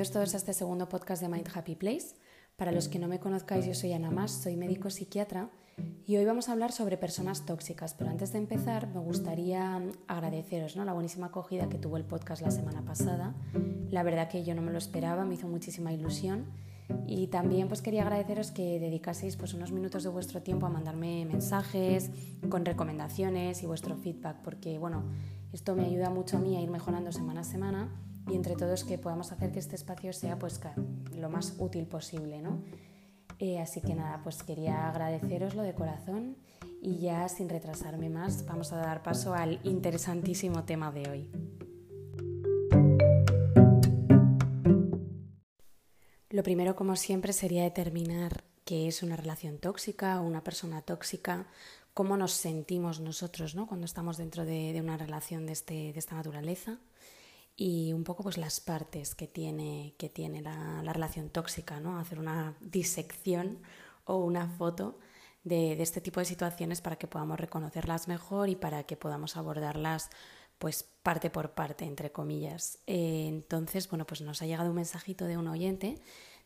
bienvenidos todos a este segundo podcast de Mind Happy Place. Para los que no me conozcáis, yo soy Ana Más, soy médico psiquiatra y hoy vamos a hablar sobre personas tóxicas. Pero antes de empezar, me gustaría agradeceros ¿no? la buenísima acogida que tuvo el podcast la semana pasada. La verdad que yo no me lo esperaba, me hizo muchísima ilusión. Y también pues quería agradeceros que dedicaseis pues unos minutos de vuestro tiempo a mandarme mensajes con recomendaciones y vuestro feedback, porque bueno, esto me ayuda mucho a mí a ir mejorando semana a semana y entre todos que podamos hacer que este espacio sea pues lo más útil posible, ¿no? Eh, así que nada, pues quería agradeceroslo de corazón y ya sin retrasarme más vamos a dar paso al interesantísimo tema de hoy. Lo primero, como siempre, sería determinar qué es una relación tóxica o una persona tóxica, cómo nos sentimos nosotros ¿no? cuando estamos dentro de, una relación de, este, de esta naturaleza y un poco pues las partes que tiene, que tiene la, relación tóxica, ¿no? Hacer una disección o una foto de, este tipo de situaciones para que podamos reconocerlas mejor y para que podamos abordarlas pues parte por parte, entre comillas. Eh, entonces, bueno, pues nos ha llegado un mensajito de un oyente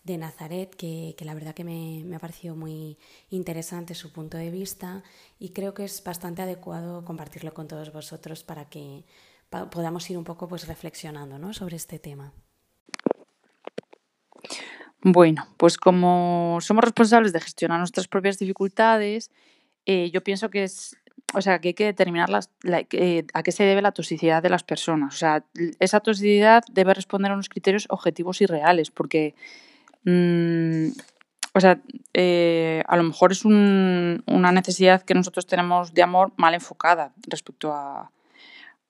de Nazaret que, la verdad que me, me, ha parecido muy interesante su punto de vista y creo que es bastante adecuado compartirlo con todos vosotros para que podamos ir un poco pues reflexionando ¿no? sobre este tema. Bueno, pues como somos responsables de gestionar nuestras propias dificultades, eh, yo pienso que es, o sea, que hay que determinar eh, a qué se debe la toxicidad de las personas. O sea, esa toxicidad debe responder a unos criterios objetivos y reales, porque, mm, o sea, eh, a lo mejor es una necesidad que nosotros tenemos de amor mal enfocada respecto a,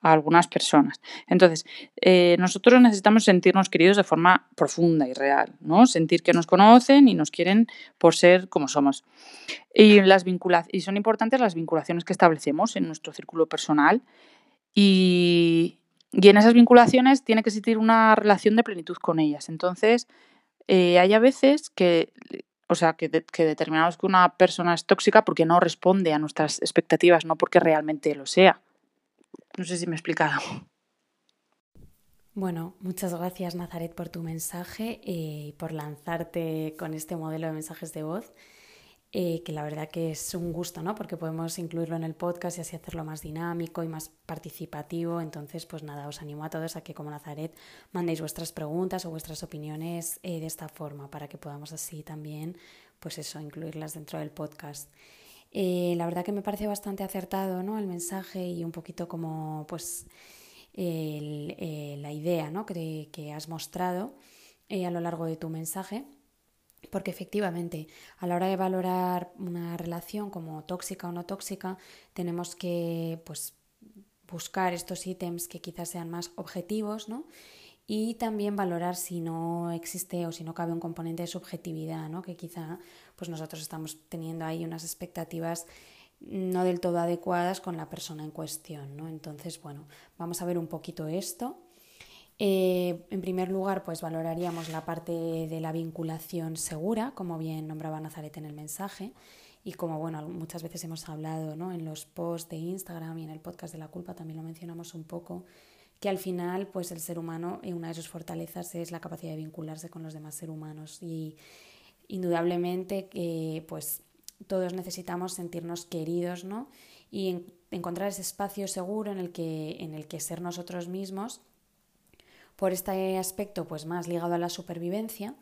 a algunas personas. Entonces, eh, nosotros necesitamos sentirnos queridos de forma profunda y real, ¿no? Sentir que nos conocen y nos quieren por ser como somos. Y, las y son importantes las vinculaciones que establecemos en nuestro círculo personal y, en esas vinculaciones tiene que existir una relación de plenitud con ellas. Entonces, eh, hay a veces que o sea, que, que, determinamos que una persona es tóxica porque no responde a nuestras expectativas, no porque realmente lo sea. No sé si me he explicado. Bueno, muchas gracias Nazaret por tu mensaje eh, y por lanzarte con este modelo de mensajes de voz, eh, que la verdad que es un gusto, ¿no? Porque podemos incluirlo en el podcast y así hacerlo más dinámico y más participativo. Entonces, pues nada, os animo a todos a que como Nazaret mandéis vuestras preguntas o vuestras opiniones eh, de esta forma para que podamos así también, pues eso, incluirlas dentro del podcast. Eh, la verdad que me parece bastante acertado ¿no? el mensaje y un poquito como pues eh, la idea ¿no? que, que, has mostrado eh, a lo largo de tu mensaje. Porque efectivamente, a la hora de valorar una relación como tóxica o no tóxica, tenemos que pues, buscar estos ítems que quizás sean más objetivos, ¿no? y también valorar si no existe o si no cabe un componente de subjetividad, ¿no? que quizá pues nosotros estamos teniendo ahí unas expectativas no del todo adecuadas con la persona en cuestión. ¿no? Entonces, bueno, vamos a ver un poquito esto. Eh, en primer lugar, pues valoraríamos la parte de la vinculación segura, como bien nombraba Nazaret en el mensaje, y como bueno, muchas veces hemos hablado ¿no? en los posts de Instagram y en el podcast de la culpa también lo mencionamos un poco, que al final pues el ser humano, eh, una de sus fortalezas es la capacidad de vincularse con los demás seres humanos y indudablemente que pues todos necesitamos sentirnos queridos, ¿no? Y encontrar ese espacio seguro en el que en el que ser nosotros mismos por este aspecto pues más ligado a la supervivencia,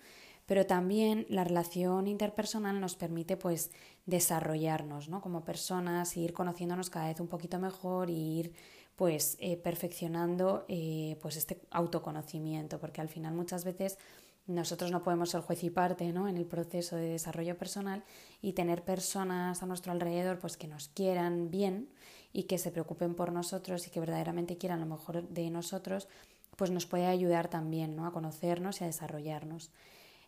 pero también la relación interpersonal nos permite pues desarrollarnos, ¿no? Como personas, ir conociéndonos cada vez un poquito mejor y ir pues eh, perfeccionando eh, pues este autoconocimiento, porque al final muchas veces nosotros no podemos ser juez y parte ¿no? en el proceso de desarrollo personal y tener personas a nuestro alrededor pues que nos quieran bien y que se preocupen por nosotros y que verdaderamente quieran lo mejor de nosotros, pues nos puede ayudar también ¿no? a conocernos y a desarrollarnos.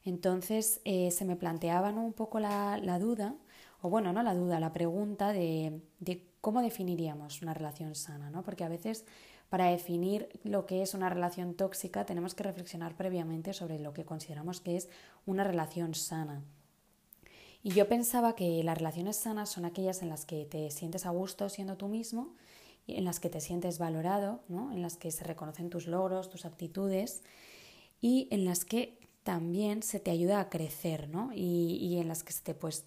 Entonces eh, se me planteaba un poco la, la, duda, o bueno, no la duda, la pregunta de, de ¿cómo definiríamos una relación sana? ¿no? Porque a veces para definir lo que es una relación tóxica tenemos que reflexionar previamente sobre lo que consideramos que es una relación sana. Y yo pensaba que las relaciones sanas son aquellas en las que te sientes a gusto siendo tú mismo, en las que te sientes valorado, ¿no? en las que se reconocen tus logros, tus aptitudes y en las que también se te ayuda a crecer, ¿no? Y, y en las que se te, pues,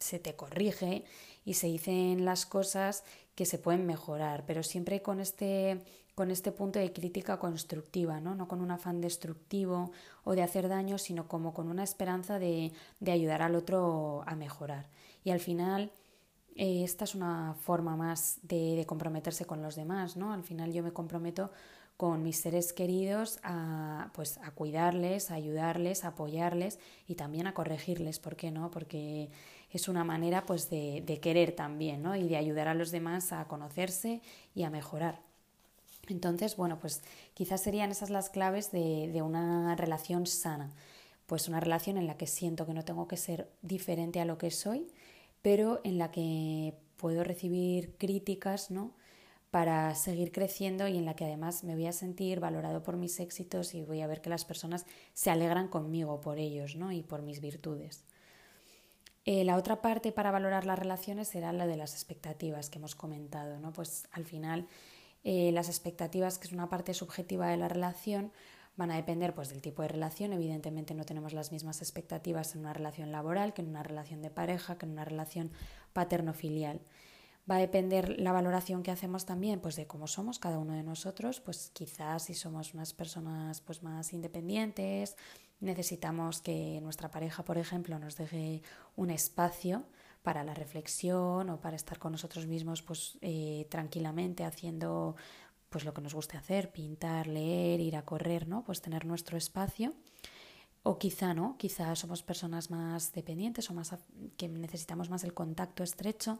se te corrige y se dicen las cosas que se pueden mejorar, pero siempre con este, con este punto de crítica constructiva, ¿no? no con un afán destructivo o de hacer daño, sino como con una esperanza de, de ayudar al otro a mejorar. Y al final, eh, esta es una forma más de, comprometerse con los demás, ¿no? Al final yo me comprometo con mis seres queridos a, pues, a cuidarles, a ayudarles, a apoyarles y también a corregirles, ¿por qué no? Porque es una manera pues de, de querer también, ¿no? Y de ayudar a los demás a conocerse y a mejorar. Entonces, bueno, pues quizás serían esas las claves de, de, una relación sana. Pues una relación en la que siento que no tengo que ser diferente a lo que soy, pero en la que puedo recibir críticas, ¿no? Para seguir creciendo y en la que además me voy a sentir valorado por mis éxitos y voy a ver que las personas se alegran conmigo por ellos, ¿no? Y por mis virtudes. Eh, la otra parte para valorar las relaciones será la de las expectativas que hemos comentado, ¿no? Pues al final eh, las expectativas, que es una parte subjetiva de la relación, van a depender pues, del tipo de relación. Evidentemente no tenemos las mismas expectativas en una relación laboral que en una relación de pareja, que en una relación paterno-filial. Va a depender la valoración que hacemos también pues, de cómo somos cada uno de nosotros. Pues quizás si somos unas personas pues, más independientes, necesitamos que nuestra pareja, por ejemplo, nos deje un espacio para la reflexión o para estar con nosotros mismos pues, eh, tranquilamente haciendo pues, lo que nos guste hacer, pintar, leer, ir a correr, ¿no? pues tener nuestro espacio. O quizá no, quizá somos personas más dependientes o más que necesitamos más el contacto estrecho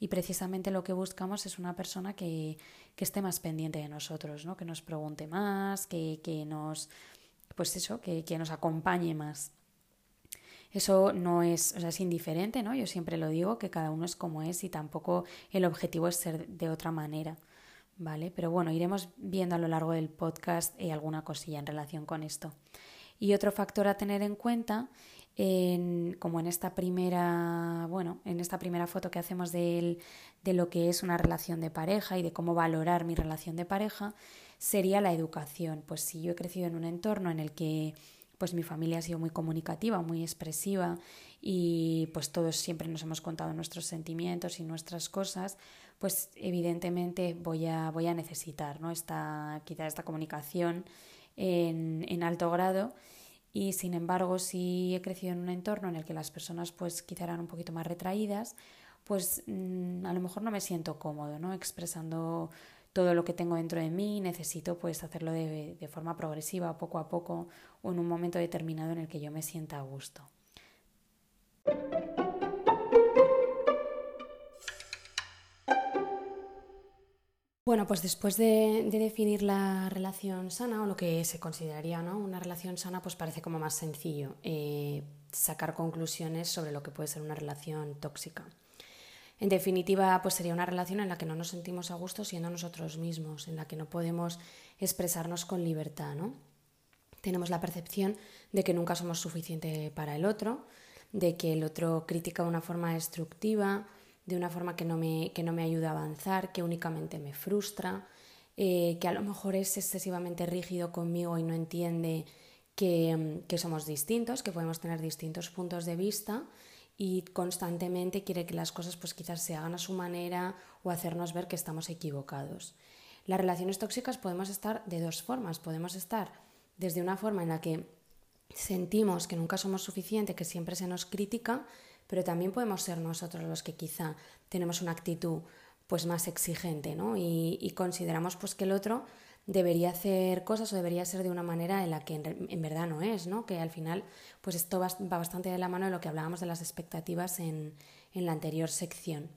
y precisamente lo que buscamos es una persona que, que esté más pendiente de nosotros, ¿no? que nos pregunte más, que, que nos pues eso, que, que nos acompañe más. Eso no es, o sea, es indiferente, ¿no? Yo siempre lo digo, que cada uno es como es y tampoco el objetivo es ser de otra manera, ¿vale? Pero bueno, iremos viendo a lo largo del podcast eh, alguna cosilla en relación con esto. Y otro factor a tener en cuenta, en, como en esta primera, bueno, en esta primera foto que hacemos de, de lo que es una relación de pareja y de cómo valorar mi relación de pareja, sería la educación. Pues si yo he crecido en un entorno en el que pues mi familia ha sido muy comunicativa, muy expresiva y pues todos siempre nos hemos contado nuestros sentimientos y nuestras cosas, pues evidentemente voy a, voy a necesitar ¿no? esta, quizá esta comunicación en, en alto grado y sin embargo si he crecido en un entorno en el que las personas pues quizá eran un poquito más retraídas, pues mmm, a lo mejor no me siento cómodo, ¿no? Expresando todo lo que tengo dentro de mí, necesito pues hacerlo de, forma progresiva, poco a poco, o en un momento determinado en el que yo me sienta a gusto. Bueno, pues después de, de, definir la relación sana o lo que se consideraría ¿no? una relación sana, pues parece como más sencillo eh, sacar conclusiones sobre lo que puede ser una relación tóxica. En definitiva, pues sería una relación en la que no nos sentimos a gusto siendo nosotros mismos, en la que no podemos expresarnos con libertad, ¿no? Tenemos la percepción de que nunca somos suficiente para el otro, de que el otro critica de una forma destructiva, de una forma que no me, que no me ayuda a avanzar, que únicamente me frustra, eh, que a lo mejor es excesivamente rígido conmigo y no entiende que, que somos distintos, que podemos tener distintos puntos de vista y constantemente quiere que las cosas pues quizás se hagan a su manera o hacernos ver que estamos equivocados. Las relaciones tóxicas podemos estar de dos formas. Podemos estar desde una forma en la que sentimos que nunca somos suficiente, que siempre se nos critica, pero también podemos ser nosotros los que quizá tenemos una actitud pues más exigente ¿no? y, y consideramos pues que el otro debería hacer cosas o debería ser de una manera en la que en, verdad no es, ¿no? Que al final, pues esto va, va, bastante de la mano de lo que hablábamos de las expectativas en, en la anterior sección.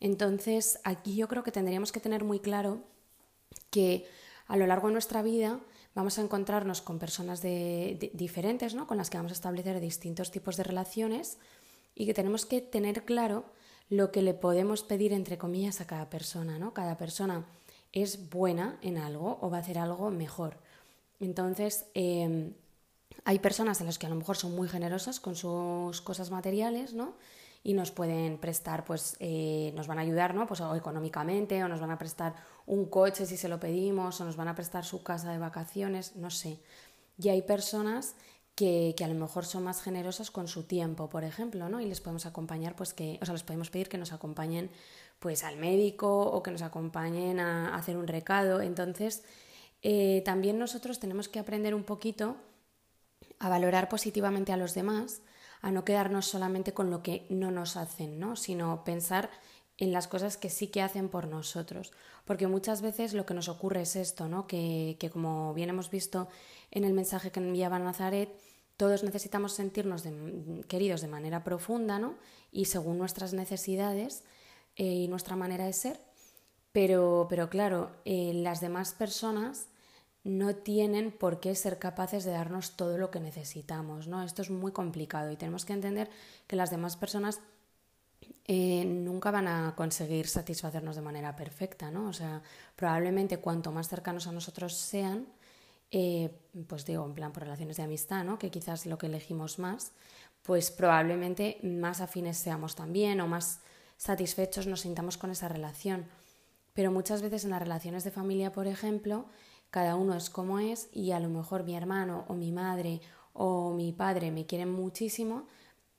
Entonces, aquí yo creo que tendríamos que tener muy claro que a lo largo de nuestra vida vamos a encontrarnos con personas de, de, diferentes, ¿no? Con las que vamos a establecer distintos tipos de relaciones y que tenemos que tener claro lo que le podemos pedir, entre comillas, a cada persona, ¿no? Cada persona es buena en algo o va a hacer algo mejor. Entonces, eh, hay personas en las que a lo mejor son muy generosas con sus cosas materiales, ¿no? Y nos pueden prestar, pues, eh, nos van a ayudar, ¿no? Pues o económicamente, o nos van a prestar un coche si se lo pedimos, o nos van a prestar su casa de vacaciones, no sé. Y hay personas que, a lo mejor son más generosas con su tiempo, por ejemplo, ¿no? Y les podemos acompañar, pues que, o sea, les podemos pedir que nos acompañen pues al médico o que nos acompañen a, hacer un recado. Entonces, eh, también nosotros tenemos que aprender un poquito a valorar positivamente a los demás, a no quedarnos solamente con lo que no nos hacen, ¿no? Sino pensar en las cosas que sí que hacen por nosotros. Porque muchas veces lo que nos ocurre es esto, ¿no? Que, que como bien hemos visto en el mensaje que enviaba Nazaret, todos necesitamos sentirnos queridos de manera profunda, ¿no? Y según nuestras necesidades eh, y nuestra manera de ser. Pero, pero claro, eh, las demás personas no tienen por qué ser capaces de darnos todo lo que necesitamos, ¿no? Esto es muy complicado y tenemos que entender que las demás personas eh, nunca van a conseguir satisfacernos de manera perfecta, ¿no? O sea, probablemente cuanto más cercanos a nosotros sean, pues digo, en plan por relaciones de amistad, ¿no? Que quizás lo que elegimos más, pues probablemente más afines seamos también o más satisfechos nos sintamos con esa relación. Pero muchas veces en las relaciones de familia, por ejemplo, cada uno es como es y a lo mejor mi hermano o mi madre o mi padre me quieren muchísimo,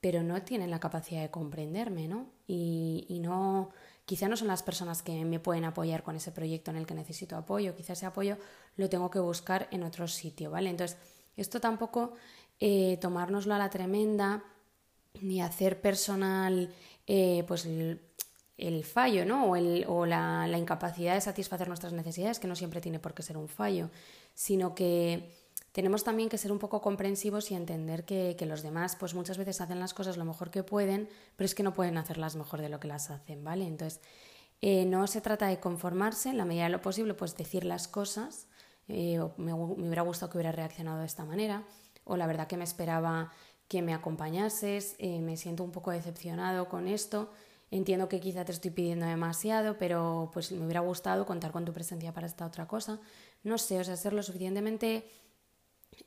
pero no tienen la capacidad de comprenderme, ¿no? Y, y no, quizá no son las personas que me pueden apoyar con ese proyecto en el que necesito apoyo, quizá ese apoyo lo tengo que buscar en otro sitio, ¿vale? Entonces, esto tampoco eh, tomárnoslo a la tremenda ni hacer personal eh, pues el, fallo, ¿no? O, la incapacidad de satisfacer nuestras necesidades, que no siempre tiene por qué ser un fallo, sino que tenemos también que ser un poco comprensivos y entender que, los demás pues muchas veces hacen las cosas lo mejor que pueden, pero es que no pueden hacerlas mejor de lo que las hacen, ¿vale? Entonces, eh, no se trata de conformarse, en la medida de lo posible, pues decir las cosas, eh, me, hubiera gustado que hubiera reaccionado de esta manera, o la verdad que me esperaba que me acompañases, eh, me siento un poco decepcionado con esto, entiendo que quizá te estoy pidiendo demasiado, pero pues me hubiera gustado contar con tu presencia para esta otra cosa, no sé, o sea, ser lo suficientemente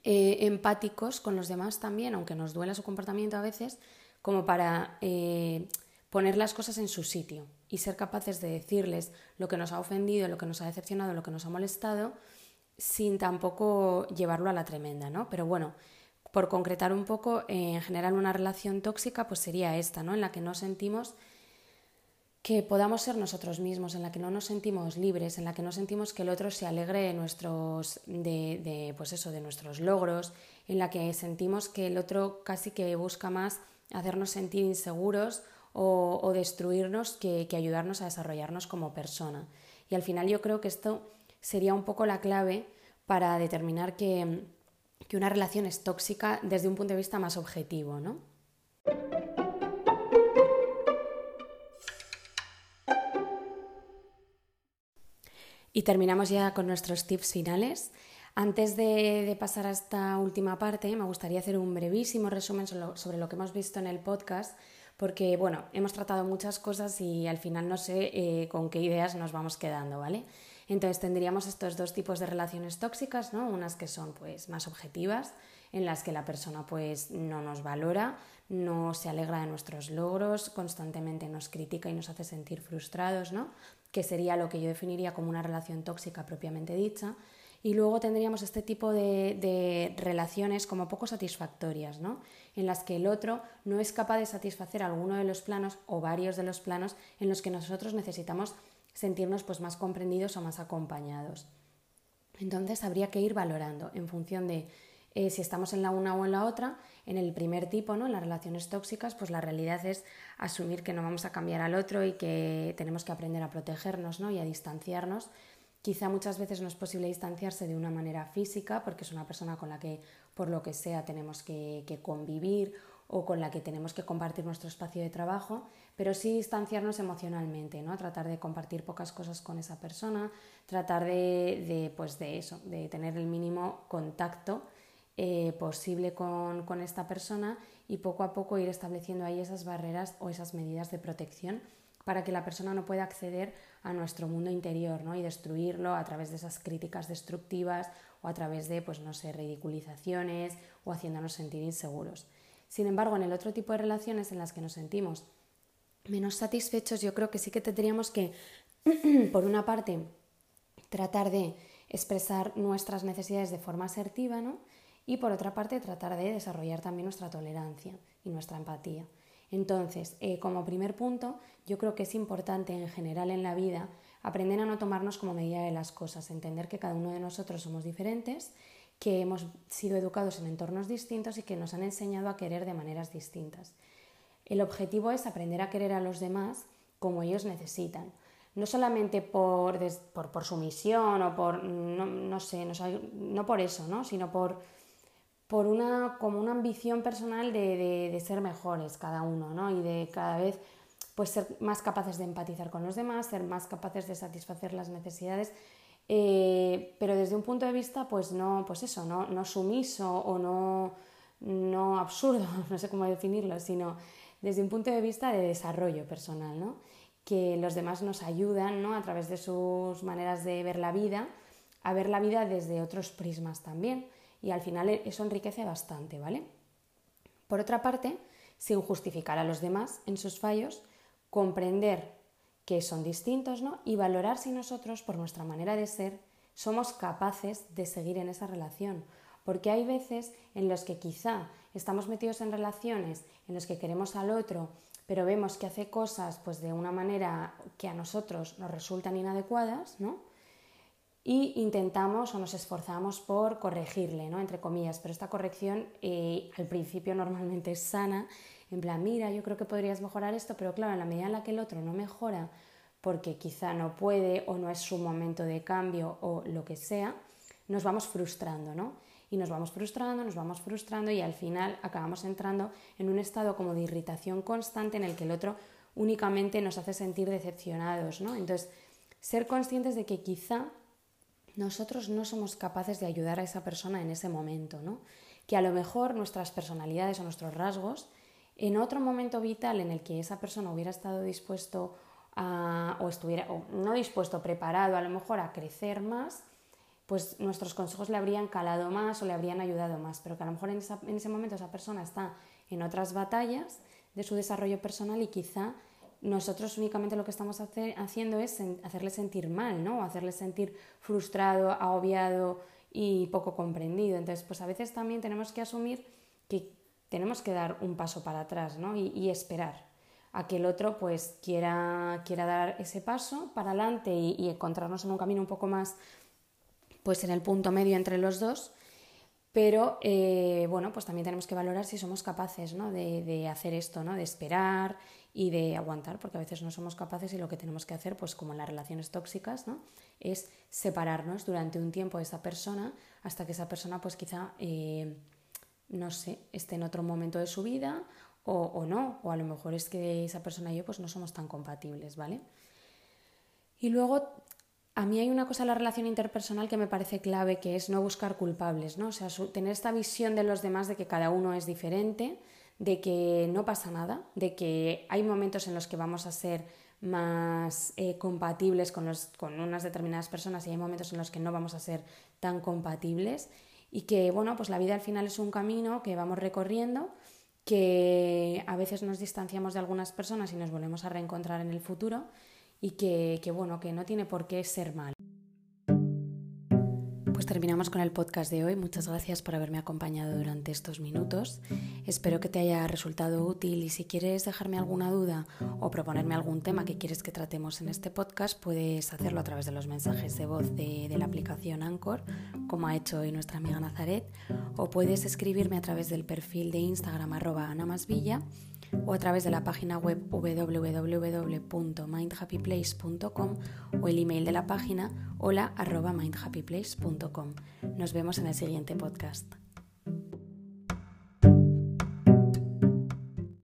eh, empáticos con los demás también, aunque nos duela su comportamiento a veces, como para eh, poner las cosas en su sitio y ser capaces de decirles lo que nos ha ofendido, lo que nos ha decepcionado, lo que nos ha molestado, sin tampoco llevarlo a la tremenda, ¿no? Pero bueno, por concretar un poco, eh, en general una relación tóxica pues sería esta, ¿no? En la que no sentimos que podamos ser nosotros mismos, en la que no nos sentimos libres, en la que no sentimos que el otro se alegre de nuestros, de, pues eso, de nuestros logros, en la que sentimos que el otro casi que busca más hacernos sentir inseguros o, destruirnos que, ayudarnos a desarrollarnos como persona. Y al final yo creo que esto sería un poco la clave para determinar que, que una relación es tóxica desde un punto de vista más objetivo, ¿no? Y terminamos ya con nuestros tips finales. Antes de, pasar a esta última parte, me gustaría hacer un brevísimo resumen sobre lo que hemos visto en el podcast, porque bueno, hemos tratado muchas cosas y al final no sé eh, con qué ideas nos vamos quedando, ¿vale? Entonces tendríamos estos dos tipos de relaciones tóxicas, ¿no? Unas que son pues más objetivas, en las que la persona pues no nos valora, no se alegra de nuestros logros, constantemente nos critica y nos hace sentir frustrados, ¿no? que sería lo que yo definiría como una relación tóxica propiamente dicha, y luego tendríamos este tipo de, relaciones como poco satisfactorias, ¿no? en las que el otro no es capaz de satisfacer alguno de los planos o varios de los planos en los que nosotros necesitamos sentirnos pues, más comprendidos o más acompañados. Entonces habría que ir valorando en función de eh, si estamos en la una o en la otra, en el primer tipo, ¿no? en las relaciones tóxicas, pues la realidad es asumir que no vamos a cambiar al otro y que tenemos que aprender a protegernos ¿no? y a distanciarnos. Quizá muchas veces no es posible distanciarse de una manera física porque es una persona con la que, por lo que sea, tenemos que, que convivir o con la que tenemos que compartir nuestro espacio de trabajo, pero sí distanciarnos emocionalmente, ¿no? Tratar de compartir pocas cosas con esa persona, tratar de, de, pues de eso, de tener el mínimo contacto eh, posible con, con, esta persona y poco a poco ir estableciendo ahí esas barreras o esas medidas de protección para que la persona no pueda acceder a nuestro mundo interior ¿no? y destruirlo a través de esas críticas destructivas o a través de, pues no sé, ridiculizaciones o haciéndonos sentir inseguros. Sin embargo, en el otro tipo de relaciones en las que nos sentimos menos satisfechos, yo creo que sí que tendríamos que, por una parte, tratar de expresar nuestras necesidades de forma asertiva, ¿no? y por otra parte tratar de desarrollar también nuestra tolerancia y nuestra empatía. Entonces, eh, como primer punto, yo creo que es importante en general en la vida aprender a no tomarnos como medida de las cosas, entender que cada uno de nosotros somos diferentes, que hemos sido educados en entornos distintos y que nos han enseñado a querer de maneras distintas. El objetivo es aprender a querer a los demás como ellos necesitan. No solamente por, por, sumisión o por, no, sé, no, por eso, ¿no? sino por, por una, como una ambición personal de, ser mejores cada uno ¿no? y de cada vez pues, ser más capaces de empatizar con los demás, ser más capaces de satisfacer las necesidades, eh, pero desde un punto de vista pues no, pues eso, no, no sumiso o no, no absurdo, no sé cómo definirlo, sino desde un punto de vista de desarrollo personal, ¿no? que los demás nos ayudan ¿no? a través de sus maneras de ver la vida, a ver la vida desde otros prismas también. Y al final eso enriquece bastante, ¿vale? Por otra parte, sin justificar a los demás en sus fallos, comprender que son distintos ¿no? y valorar si nosotros, por nuestra manera de ser, somos capaces de seguir en esa relación. Porque hay veces en los que quizá estamos metidos en relaciones en los que queremos al otro pero vemos que hace cosas pues de una manera que a nosotros nos resultan inadecuadas, ¿no? Y intentamos o nos esforzamos por corregirle, ¿no? Entre comillas, pero esta corrección eh, al principio normalmente es sana, en plan, mira, yo creo que podrías mejorar esto, pero claro, en la medida en la que el otro no mejora porque quizá no puede o no es su momento de cambio o lo que sea, nos vamos frustrando, ¿no? Y nos vamos frustrando, nos vamos frustrando y al final acabamos entrando en un estado como de irritación constante en el que el otro únicamente nos hace sentir decepcionados, ¿no? Entonces, ser conscientes de que quizá nosotros no somos capaces de ayudar a esa persona en ese momento, ¿no? Que a lo mejor nuestras personalidades o nuestros rasgos, en otro momento vital en el que esa persona hubiera estado dispuesto a, o estuviera, o no dispuesto, preparado a lo mejor a crecer más, pues nuestros consejos le habrían calado más o le habrían ayudado más, pero que a lo mejor en, ese momento esa persona está en otras batallas de su desarrollo personal y quizá nosotros únicamente lo que estamos haciendo es hacerle sentir mal, ¿no? O hacerle sentir frustrado, agobiado y poco comprendido. Entonces, pues a veces también tenemos que asumir que tenemos que dar un paso para atrás, ¿no? Y, esperar a que el otro pues quiera, quiera dar ese paso para adelante y, y encontrarnos en un camino un poco más pues en el punto medio entre los dos, pero eh, bueno, pues también tenemos que valorar si somos capaces ¿no? de, hacer esto, ¿no? de esperar y de aguantar, porque a veces no somos capaces y lo que tenemos que hacer, pues como en las relaciones tóxicas, ¿no? es separarnos durante un tiempo de esa persona hasta que esa persona pues quizá, eh, no sé, esté en otro momento de su vida o, o, no, o a lo mejor es que esa persona y yo pues no somos tan compatibles, ¿vale? Y luego a mí hay una cosa en la relación interpersonal que me parece clave, que es no buscar culpables, ¿no? O sea, tener esta visión de los demás de que cada uno es diferente, de que no pasa nada, de que hay momentos en los que vamos a ser más eh, compatibles con, con unas determinadas personas y hay momentos en los que no vamos a ser tan compatibles y que, bueno, pues la vida al final es un camino que vamos recorriendo, que a veces nos distanciamos de algunas personas y nos volvemos a reencontrar en el futuro y que, que, bueno, que no tiene por qué ser mal. Pues terminamos con el podcast de hoy. Muchas gracias por haberme acompañado durante estos minutos. Espero que te haya resultado útil y si quieres dejarme alguna duda o proponerme algún tema que quieres que tratemos en este podcast, puedes hacerlo a través de los mensajes de voz de, de la aplicación Anchor, como ha hecho hoy nuestra amiga Nazaret, o puedes escribirme a través del perfil de Instagram arroba anamasvilla o a través de la página web www.mindhappyplace.com o el email de la página hola mindhappyplace.com. Nos vemos en el siguiente podcast.